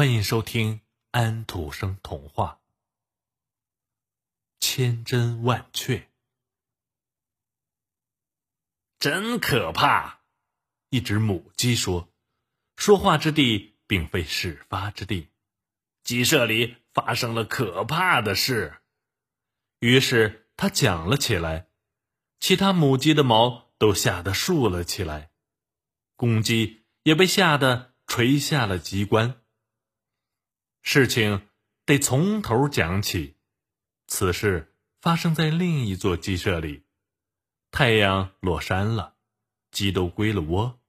欢迎收听安徒生童话《千真万确》。真可怕！一只母鸡说：“说话之地并非事发之地，鸡舍里发生了可怕的事。”于是他讲了起来，其他母鸡的毛都吓得竖了起来，公鸡也被吓得垂下了鸡冠。事情得从头讲起。此事发生在另一座鸡舍里。太阳落山了，鸡都归了窝。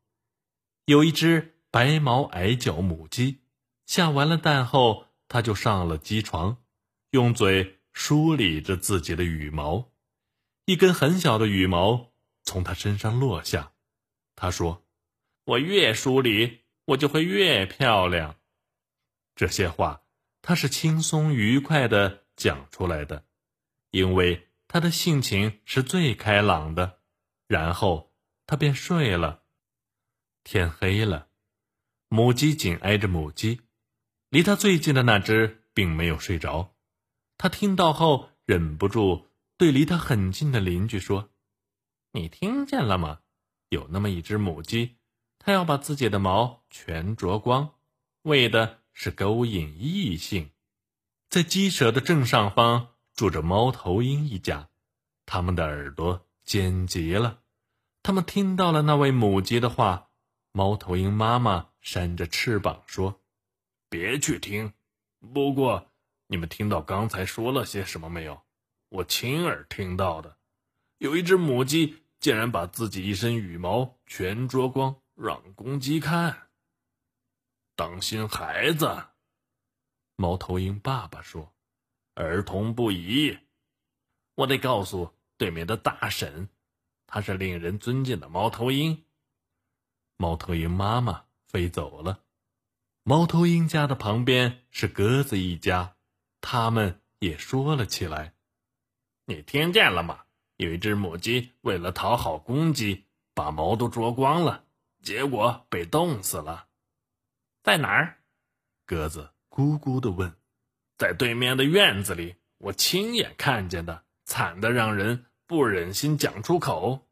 有一只白毛矮脚母鸡，下完了蛋后，它就上了鸡床，用嘴梳理着自己的羽毛。一根很小的羽毛从它身上落下。它说：“我越梳理，我就会越漂亮。”这些话，他是轻松愉快的讲出来的，因为他的性情是最开朗的。然后他便睡了。天黑了，母鸡紧挨着母鸡，离它最近的那只并没有睡着。他听到后，忍不住对离他很近的邻居说：“你听见了吗？有那么一只母鸡，它要把自己的毛全啄光，为的……”是勾引异性，在鸡舍的正上方住着猫头鹰一家，他们的耳朵尖极了。他们听到了那位母鸡的话。猫头鹰妈妈扇着翅膀说：“别去听。不过，你们听到刚才说了些什么没有？我亲耳听到的，有一只母鸡竟然把自己一身羽毛全啄光，让公鸡看。”当心孩子，猫头鹰爸爸说：“儿童不宜。”我得告诉对面的大婶，她是令人尊敬的猫头鹰。猫头鹰妈妈飞走了。猫头鹰家的旁边是鸽子一家，他们也说了起来：“你听见了吗？有一只母鸡为了讨好公鸡，把毛都啄光了，结果被冻死了。”在哪儿？鸽子咕咕的问。在对面的院子里，我亲眼看见的，惨的让人不忍心讲出口。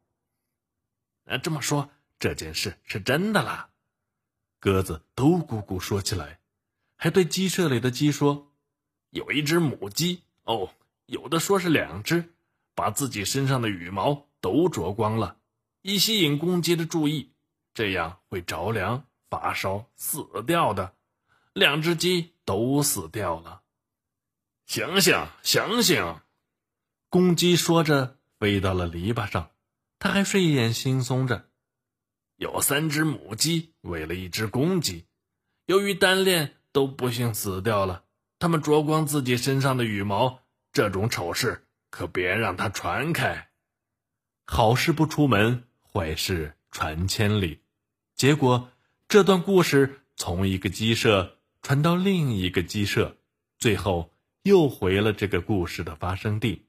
那，这么说这件事是真的啦？鸽子都咕咕说起来，还对鸡舍里的鸡说：“有一只母鸡哦，有的说是两只，把自己身上的羽毛都啄光了，以吸引公鸡的注意，这样会着凉。”发烧死掉的，两只鸡都死掉了。醒醒，醒醒！公鸡说着飞到了篱笆上，它还睡眼惺忪着。有三只母鸡喂了一只公鸡，由于单恋都不幸死掉了。它们啄光自己身上的羽毛，这种丑事可别让它传开。好事不出门，坏事传千里。结果。这段故事从一个鸡舍传到另一个鸡舍，最后又回了这个故事的发生地。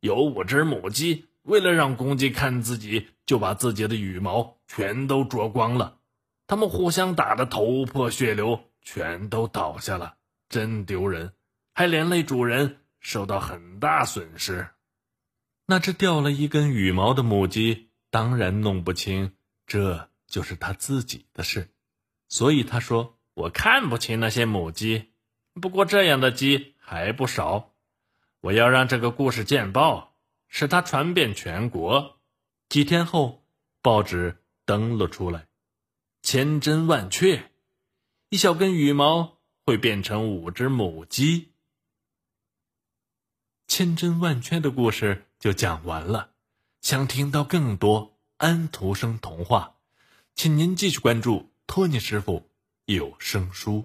有五只母鸡，为了让公鸡看自己，就把自己的羽毛全都啄光了。它们互相打得头破血流，全都倒下了，真丢人，还连累主人受到很大损失。那只掉了一根羽毛的母鸡当然弄不清这。就是他自己的事，所以他说：“我看不起那些母鸡，不过这样的鸡还不少。我要让这个故事见报，使它传遍全国。”几天后，报纸登了出来，千真万确，一小根羽毛会变成五只母鸡。千真万确的故事就讲完了。想听到更多安徒生童话。请您继续关注托尼师傅有声书。